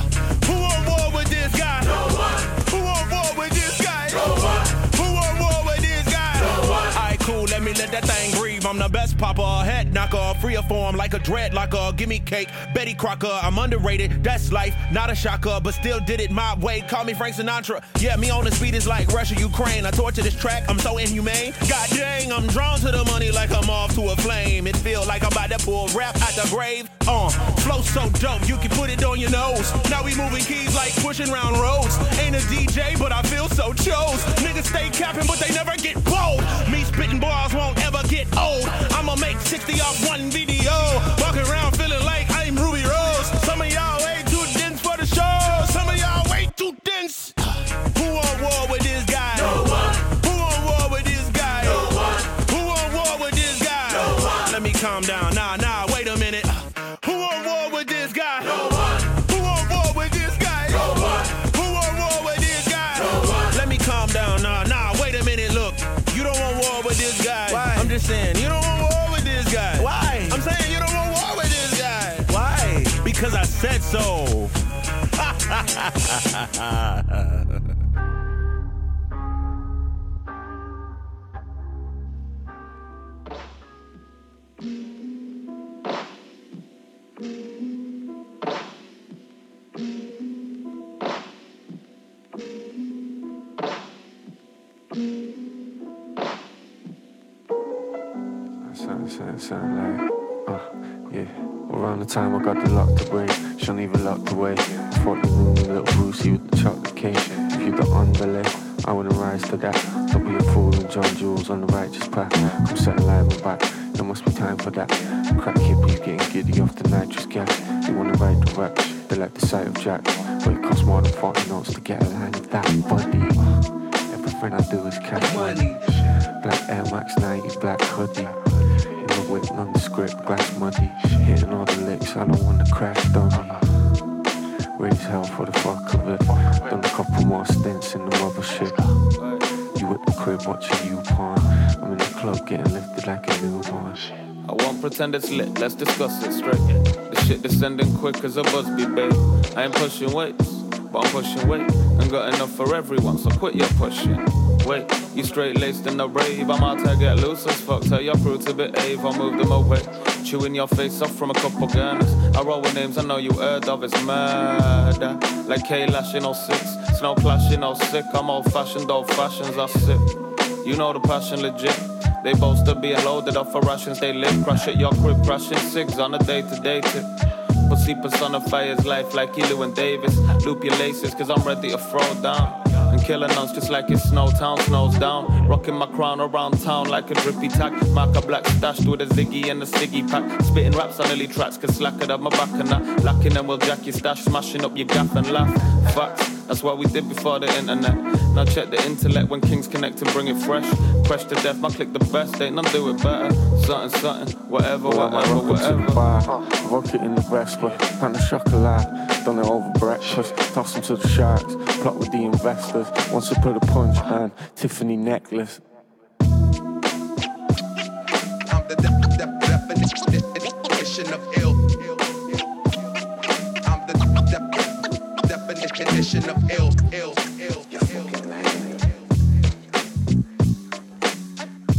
who on war with this guy? No one. Who on war with this guy? No one. Who on war with this guy? No one. Alright, cool, let me let that thing breathe. I'm the best popper, a head knocker, free of form like a dreadlocker. Give me cake, Betty Crocker. I'm underrated, that's life, not a shocker, but still did it my way. Call me Frank Sinatra. Yeah, me on the speed is like Russia, Ukraine. I torture this track, I'm so inhumane. God dang, I'm drawn to the money like I'm off to a flame. It feel like I'm about to pull rap out the grave. Uh, flow so dope, you can put it on your nose. Now we moving keys like pushing round roads. Ain't a DJ, but I feel so chose. Niggas stay capping, but they never get bold. Me spitting bars won't ever get old. I'ma make 60 off one video. Walking Oh, Around the time I got the lock let's discuss it straight. The shit descending quick as a busby, babe. I ain't pushing weights, but I'm pushing weight. And got enough for everyone, so quit your pushing. Wait, you straight laced in the rave. I'm out to get loose as fuck. Tell your crew to behave, I'll move them away. Chewing your face off from a couple gunners. I roll with names I know you heard of, it's murder. Like K Lash in 06, Snow Clash in 06. I'm old fashioned, old fashions, I sip. You know the passion legit. They boast of being loaded up for Russians. they live. Crush at your crib, crashing six on a day to day tip. Pussy personifies life like Elu and Davis. Loop your laces, cause I'm ready to throw down. And killing us just like it's snow town, snows down. Rocking my crown around town like a drippy tack. Mark a black stashed with a ziggy and a ciggy pack. Spitting raps on early tracks, cause slack it up my back and that. Lacking them will jack your stash, smashing up your gaff and laugh. Facts, that's what we did before the internet. Now check the intellect when kings connect and bring it fresh. Fresh to death, I click the best, ain't none do it better. Something, something, whatever, whatever, whatever. Bar, rocket in the breastplate, pan the chocolate, done it over breakfast, toss them to the sharks, plot with the investors, once I put a punch and Tiffany necklace. I'm the de- de- definition of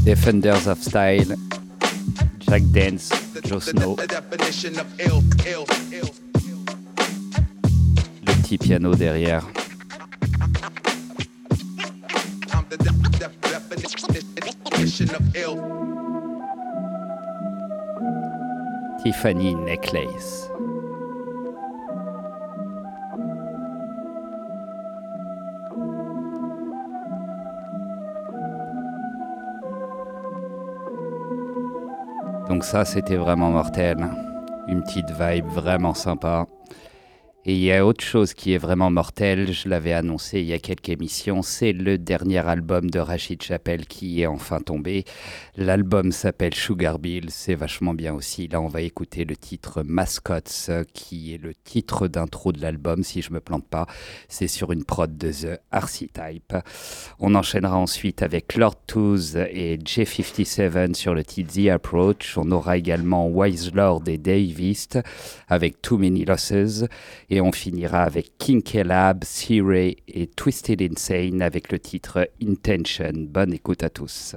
Defenders of Style, Jack Dance, Joe Snow. Le petit piano derrière. Tiffany Necklace. Donc ça, c'était vraiment mortel. Une petite vibe vraiment sympa. Et il y a autre chose qui est vraiment mortel, je l'avais annoncé il y a quelques émissions, c'est le dernier album de Rachid Chappelle qui est enfin tombé. L'album s'appelle Sugar Bill, c'est vachement bien aussi. Là, on va écouter le titre Mascots, euh, qui est le titre d'intro de l'album, si je me plante pas. C'est sur une prod de The Archetype. On enchaînera ensuite avec Lord Tooth et J57 sur le titre The Approach. On aura également Wise Lord et Dave East avec Too Many Losses. Et on finira avec King Lab, C-Ray et Twisted Insane avec le titre Intention. Bonne écoute à tous.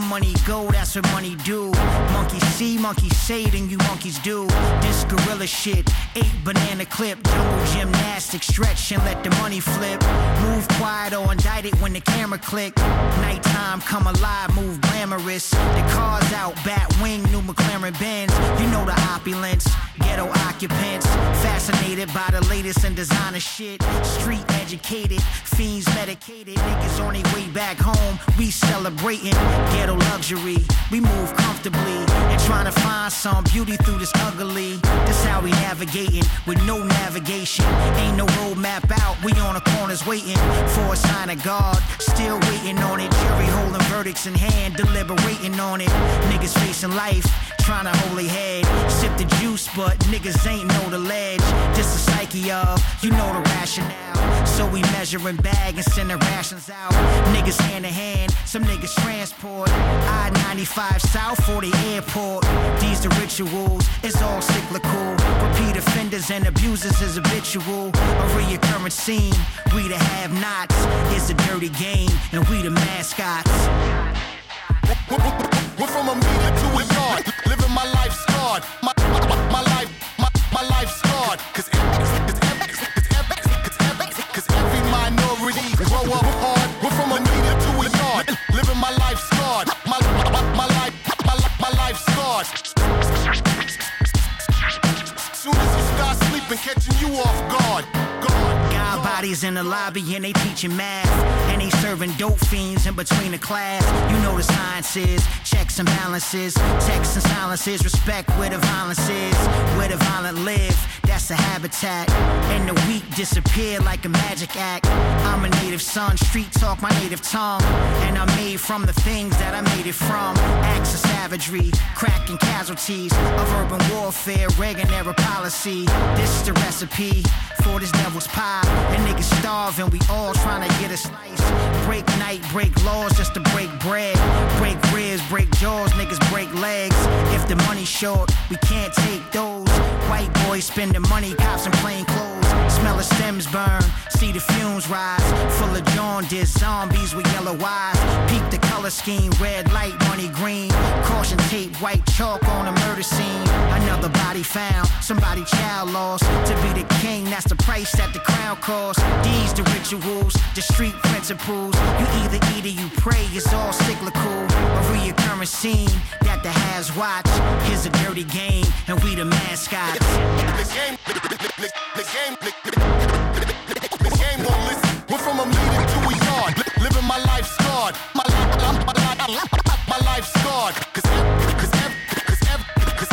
Money go, that's what money do. Monkeys see, monkeys say, then you monkeys do. This gorilla shit, eight banana clip, jungle gymnastics, stretch and let the money flip. Move quiet or indict it when the camera click. Nighttime come alive, move glamorous. The cars out, bat wing, new McLaren Benz. You know the opulence, ghetto occupants. Fascinated by the latest in designer shit. Street educated, fiends medicated. Niggas on their way back home, we celebrating ghetto luxury. We move comfortably and Trying to find some beauty through this ugly. This how we navigating with no navigation. Ain't no road map out. We on the corners waiting for a sign of God. Still waiting on it. Jury holding verdicts in hand, deliberating on it. Niggas facing life, trying to hold head. Sip the juice, but niggas ain't know the ledge. This the psyche of, you know the rationale. So we measuring bag and sending rations out. Niggas hand in hand, some niggas transport. I 95 South for the airport. These the rituals, it's all cyclical. Repeat offenders and abusers is habitual. A reoccurring scene, we the have nots. It's a dirty game, and we the mascots. Went from a meter to a yard, living my life scarred. My, my, my life, Bodies in the lobby and they teaching math. And they serving dope fiends in between the class. You know the science is checks and balances, texts and silences, respect where the violence is, where the violent live. That's the habitat. And the weak disappear like a magic act. I'm a native son, street talk my native tongue. And I'm made from the things that I made it from. Acts of savagery, cracking casualties of urban warfare, Reagan era policy. This is the recipe for this devil's pie. And niggas starving, we all trying to get a slice. Break night, break laws just to break bread. Break ribs, break jaws, niggas break legs. If the money's short, we can't take those. White boys spending money, cops in plain clothes. Smell the stems burn, see the fumes rise. Full of jaundice, zombies with yellow eyes. Peep the color scheme, red light, money green. Caution tape, white chalk on a murder scene. Another body found, somebody child lost. To be the king, that's the price that the crown costs. These the rituals, the street principles. You either eat or you pray, it's all cyclical. A reoccurring scene that the has watch. Here's a dirty game, and we the mascots. The game, the, game, the, game won't listen. From a meter to a yard, li- living my life scarred. My, li- my, my, my, life scarred. Cause, cause, cause,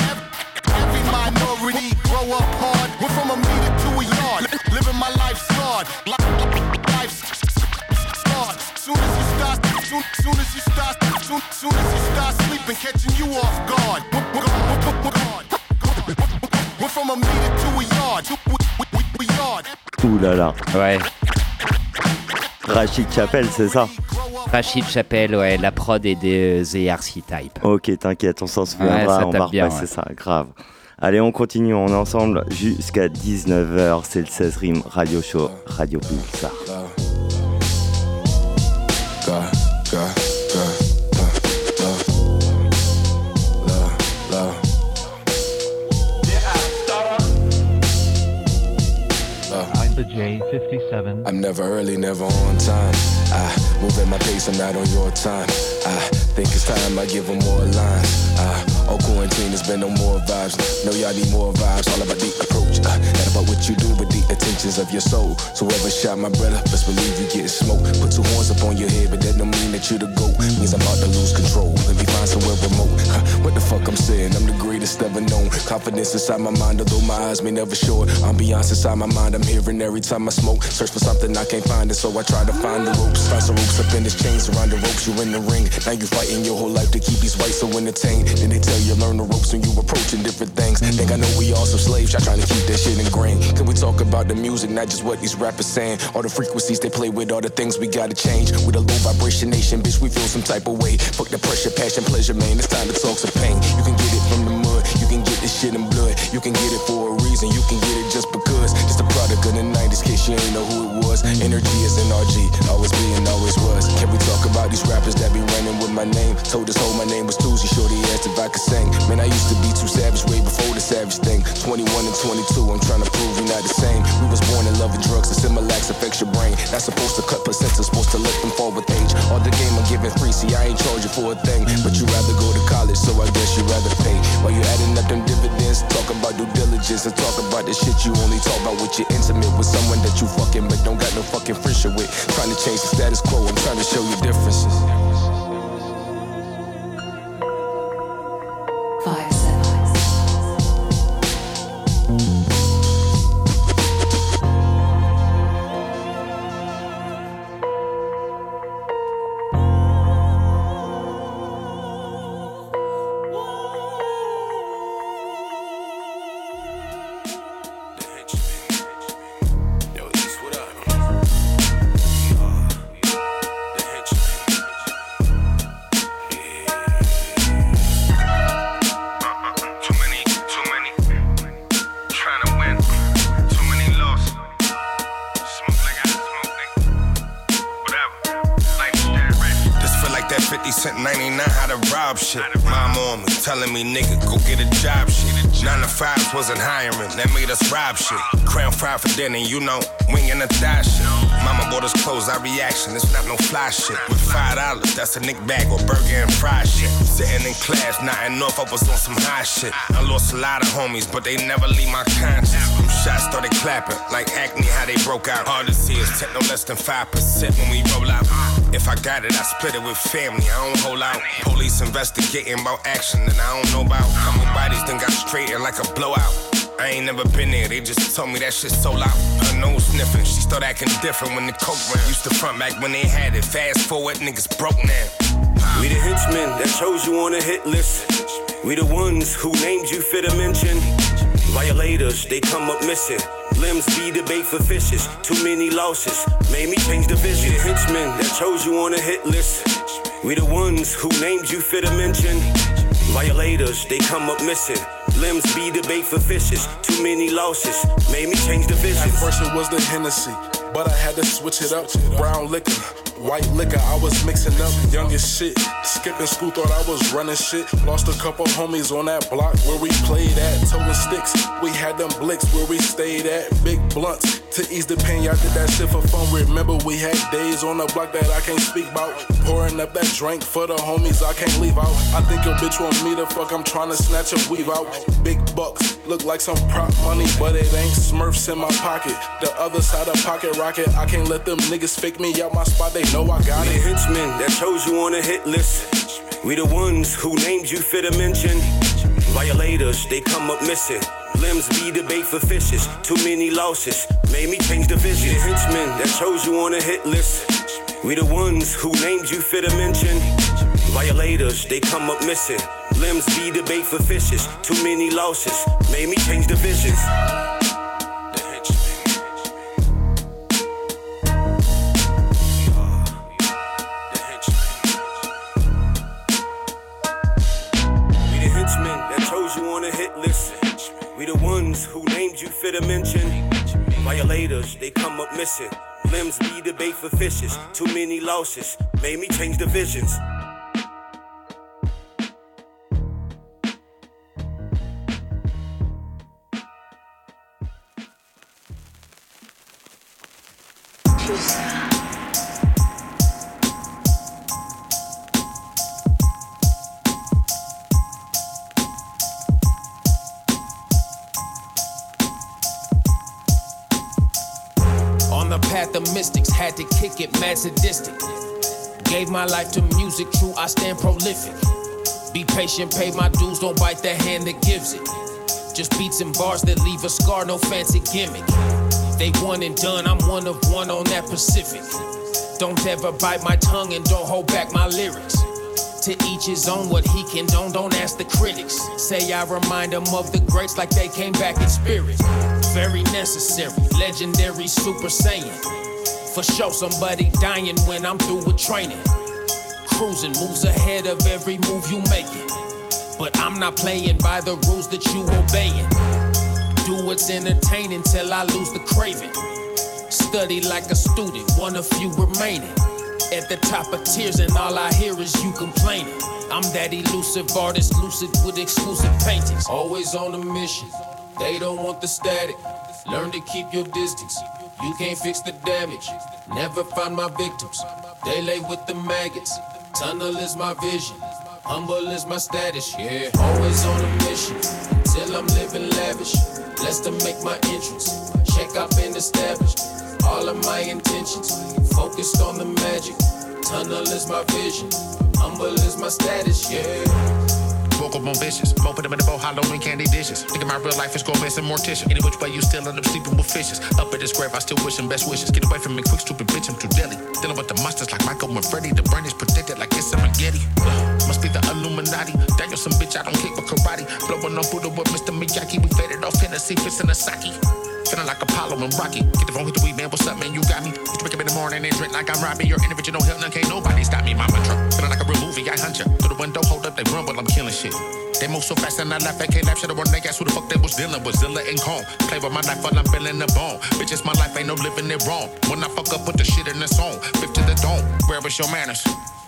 every minority grow up hard. From a meter to a yard, li- living my life scarred. Life scarred. Soon as you start, soon, as you start, soon as you start sleeping, catching you off guard. Ouh là là. Ouais. Rachid Chapel, c'est ça? Rachid Chapel, ouais, la prod est des The RC Type. Ok, t'inquiète, on s'en Ouais, souviendra, ça on va bien, repasser ouais. ça, grave. Allez, on continue, on est ensemble jusqu'à 19h, c'est le 16 Rim Radio Show, Radio Pulsar. 57. I'm never early, never on time. I move at my pace, I'm not on your time. I think it's time I give them more lines. I all quarantine has been no more vibes. No, y'all need more vibes. All about the approach. Uh, not about what you do, but the intentions of your soul. So whoever shot my brother, best believe you getting smoked. Put two horns up on your head, but that don't mean that you the goat. Means I'm about to lose control. Let me find somewhere remote. What the fuck I'm saying? I'm the greatest ever known. Confidence inside my mind, although my eyes may never show it. Ambiance inside my mind, I'm hearing every time I smoke. Search for something I can't find it, so I try to find the ropes. Find some ropes up in this chains around the ropes. You in the ring. Now you fighting your whole life to keep these whites so entertained. Then they tell you learn the ropes when you approaching different things. Think I know we all some slaves, y'all trying to keep that shit ingrained. Can we talk about the music, not just what these rappers saying? All the frequencies they play with, all the things we gotta change. With a low vibration nation, bitch, we feel some type of way. Fuck the pressure, passion, pleasure, man. It's time to talk some pain. You can get it from the mud, you can get this shit in blood. You can get it for a reason, you can get it just because. Just a product of the 90s, case you ain't know who it was. Energy is NRG, always be and always was. Can we talk about these rappers that be running with my name? Told this hoe oh, my name was Tuesday, shorty asked if I could sing. Man, I used to be too savage way before the savage thing. 21 and 22, I'm trying to prove we not the same. We was born in loving drugs, and Similac affects your brain. Not supposed to cut placentas, supposed to let them fall with age. All the game I'm giving free, see, I ain't charging for a thing. But you rather go to college, so I guess you rather pay. While you adding up them dividends, talk about due diligence, and talk about the shit you only talk about with your intimate with someone that you fucking but don't got no fucking friendship with. Trying to change the status quo, I'm trying to show you differences. Me, nigga, go get a job shit. Nine to fives wasn't hiring, that made us rob shit. Crown fried for dinner, you know, wing and a thigh shit. Us clothes, our reaction, it's not no fly shit. With five dollars, that's a nick bag or burger and fry shit. Sitting in class, not enough, I was on some high shit. I lost a lot of homies, but they never leave my conscience. Them shots started clapping, like acne, how they broke out. Hard to see is take no less than 5% when we roll out. If I got it, I split it with family, I don't hold out. Police investigating about action that I don't know about. Couple bodies then got straightened like a blowout. I ain't never been there, they just told me that shit so loud. Her nose sniffing, she started acting different when the coke ran. Used to front back when they had it. Fast forward, niggas broke now. We the henchmen that chose you on a hit list. We the ones who named you fit a mention. Violators, they come up missing. Limbs be the bait for fishes. Too many losses made me change the vision. We the henchmen that chose you on a hit list. We the ones who named you fit a mention. Violators, they come up missing. Limbs be the bait for fishes. Too many losses made me change the vision. At first it was the Hennessy, but I had to switch it up. To Brown liquor, white liquor, I was mixing up. Young as shit, skipping school, thought I was running shit. Lost a couple homies on that block where we played at. Toting sticks, we had them blicks where we stayed at. Big blunts to ease the pain, y'all did that shit for fun. Remember we had days on the block that I can't speak about. Pouring up that drink for the homies I can't leave out. I think your bitch want me to fuck, I'm trying to snatch a weave out. Big bucks, look like some prop money, but it ain't Smurfs in my pocket. The other side of pocket rocket, I can't let them niggas fake me out my spot, they know I got it. henchmen that chose you on a hit list. We the ones who named you fit a mention. Violators, they come up missing. Limbs be the bait for fishes. Too many losses made me change the vision. The henchmen that chose you on a hit list. We the ones who named you fit a mention. Violators, they come up missing. Limbs be the bait for fishes. Too many losses made me change the visions. Fit a mention. Violators, they come up missing. Limbs be bait for fishes. Too many losses made me change the it mad sadistic. Gave my life to music, true, I stand prolific. Be patient, pay my dues, don't bite the hand that gives it. Just beats and bars that leave a scar, no fancy gimmick. They one and done, I'm one of one on that Pacific. Don't ever bite my tongue and don't hold back my lyrics. To each his own, what he can don't, don't ask the critics. Say I remind them of the greats like they came back in spirit. Very necessary, legendary Super Saiyan. For sure, somebody dying when I'm through with training. Cruising moves ahead of every move you making. But I'm not playing by the rules that you obeying. Do what's entertaining till I lose the craving. Study like a student, one of few remaining. At the top of tears, and all I hear is you complaining. I'm that elusive artist, lucid with exclusive paintings. Always on a mission, they don't want the static. Learn to keep your distance, you can't fix the damage. Never find my victims, they lay with the maggots. Tunnel is my vision, humble is my status, yeah. Always on a mission, till I'm living lavish. Blessed to make my entrance, check up and established. All of my intentions, focused on the magic. Tunnel is my vision, humble is my status, yeah. Up ambitious. Mo put them in the bowl, Halloween candy dishes. Thinking my real life is going missing Morticia. Any which way you still end up sleeping with fishes. Up at this grave, I still wish him best wishes. Get away from me, quick, stupid bitch, I'm too deadly. Dealing with the monsters like Michael and Freddy. The brain is protected like it's a spaghetti. Uh, must be the Illuminati. Daniel, some bitch, I don't kick with karate. Blowing on Buddha with Mr. Miyagi. We faded off Hennessy, fist in a sake. Feeling like Apollo and Rocky. Get the phone, hit the weed, man. What's up, man? You got me. To wake up in the morning and drink like I'm Robbie. Your individual help, none can't nobody stop me. Mama truck. Feeling like a real movie, I hunt ya. Through the window, hold up, they run while I'm killing shit. They move so fast and I laugh, I can't laugh. Should've run they ass who the fuck they was dealing with. Zilla and Kong. Play with my life while I'm feeling the bone. Bitches, my life ain't no living it wrong. When I fuck up, put the shit in the song. Fifth to the dome. Where was your manners?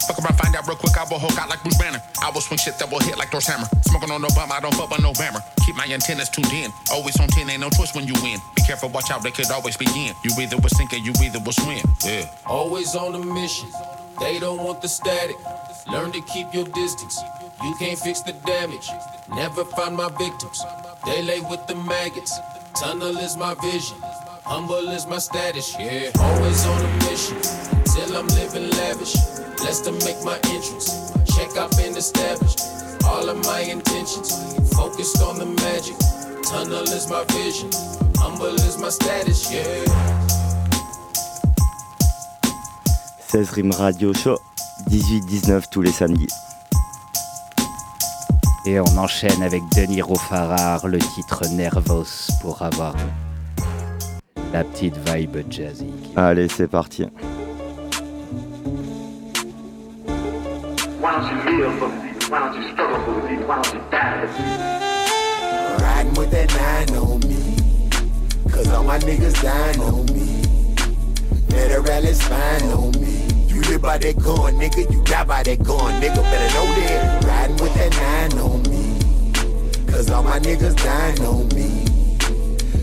Fuck around, find out real quick, I will hook out like Bruce Banner. I will swing shit that will hit like Thor's hammer. Smoking on no bum, I don't fuck on no hammer. Keep my antennas tuned in. Always on 10, ain't no choice when you win. Be careful, watch out, they could always be in. You either will sink or you either will swim. Yeah. Always on a mission. They don't want the static. Learn to keep your distance. You can't fix the damage. Never find my victims. They lay with the maggots. Tunnel is my vision. Humble is my status. Yeah. Always on a mission. Till I'm living lavish. Blessed to make my entrance. Check I've been established. All of my intentions. Focused on the magic. Tunnel is my vision. Humble is my status. Yeah. 16 Rim Radio Show, 18-19 tous les samedis. Et on enchaîne avec Denis Farrar, le titre Nervos pour avoir la petite vibe jazzy. Allez, c'est parti. Why don't you live for the people? Why don't you struggle for the people? Why don't you die for the people? Riding with that nine on me. Cause all my niggas dying on me. Federal is fine on me. You live by that gun, nigga. You die by that gun, nigga. Better know that. Riding with that nine on me. Cause all my niggas dying on me.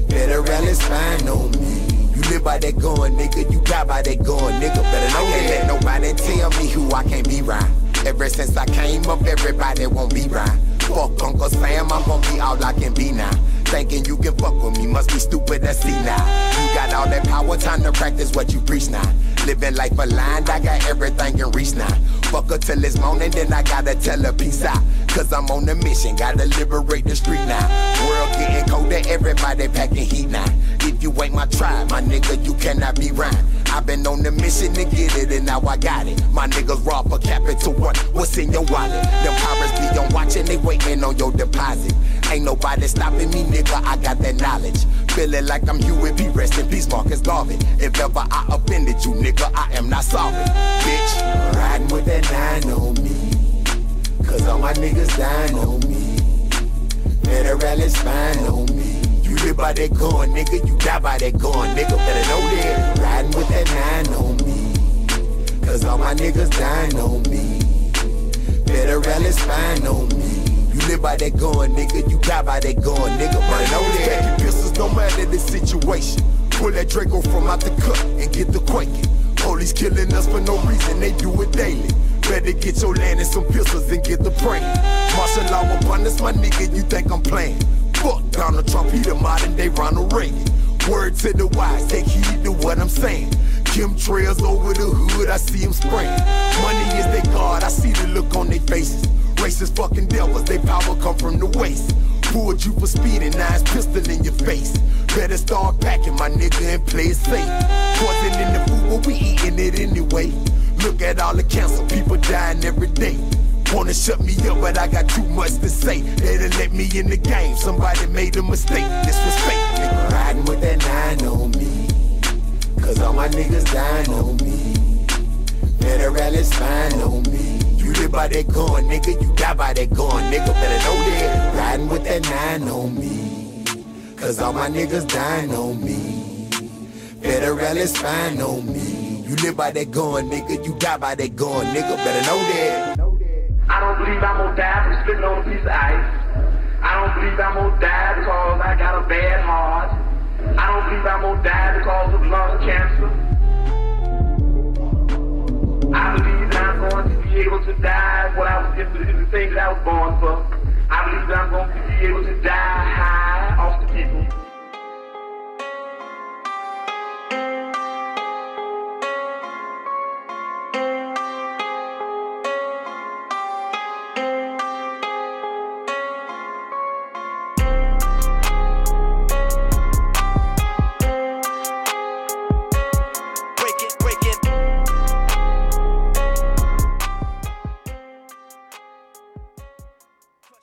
Federal is fine on me. You live by that gun, nigga. You die by that gun, nigga. Better know that. Let nobody tell me who I can't be right. Ever since I came up, everybody won't be right. Fuck Uncle Sam, I'm gonna be all I can be now. Thinking you can fuck with me, must be stupid to see now. You got all that power, time to practice what you preach now. Living life aligned, I got everything in reach now. Fuck her till it's morning, then I gotta tell her peace out. Cause I'm on a mission, gotta liberate the street now. World getting colder, everybody packing heat now. You ain't my tribe, my nigga, you cannot be rhyme. I've been on the mission to get it, and now I got it. My niggas raw per capita one. What's in your wallet? Them pirates be on watch and they waiting on your deposit. Ain't nobody stopping me, nigga. I got that knowledge. Feeling like I'm Huey P. Rest in peace, Marcus Garvey. If ever I offended you, nigga, I am not sorry. Bitch, riding with that nine on me. Cause all my niggas dying on me. Federal is fine on me. Live by that gun, nigga. You die by that gun, nigga. Better know that. Riding with that nine on me. Cause all my niggas dying on me. Federal is fine on me. You live by that gun, nigga. You die by that gun, nigga. Better know that. Pistols no matter the situation. Pull that Draco from out the cut and get the quaking. Police killing us for no reason, they do it daily. Better get your land and some pistols and get the praying. Martial law upon us, my nigga, you think I'm playing. Fuck Donald Trump, he the modern day Ronald Reagan. Word to the wise, take heed to what I'm saying. Chemtrails over the hood, I see him spraying. Money is their god, I see the look on their faces. Racist fucking devils, they power come from the waist. Pulled you for speeding, now it's pistol in your face. Better start packing, my nigga, and play it safe. Poison in the food, but we eating it anyway. Look at all the cancer, people dying every day. Wanna shut me up, but I got too much to say. They done let me in the game, somebody made a mistake. This was fake, nigga. Riding with that nine on me. Cause all my niggas dying on me. Federal is fine on me. You live by that gun, nigga. You die by that gun, nigga. Better know that. Riding with that nine on me. Cause all my niggas dying on me. Federal is fine on me. You live by that gun, nigga. You die by that gun, nigga. Better know that. I don't believe I'm gonna die from spitting on a piece of ice. I don't believe I'm gonna die because I got a bad heart. I don't believe I'm gonna die because of lung cancer. I believe that I'm going to be able to die what I was the thing that I was born for. I believe that I'm going to be able to die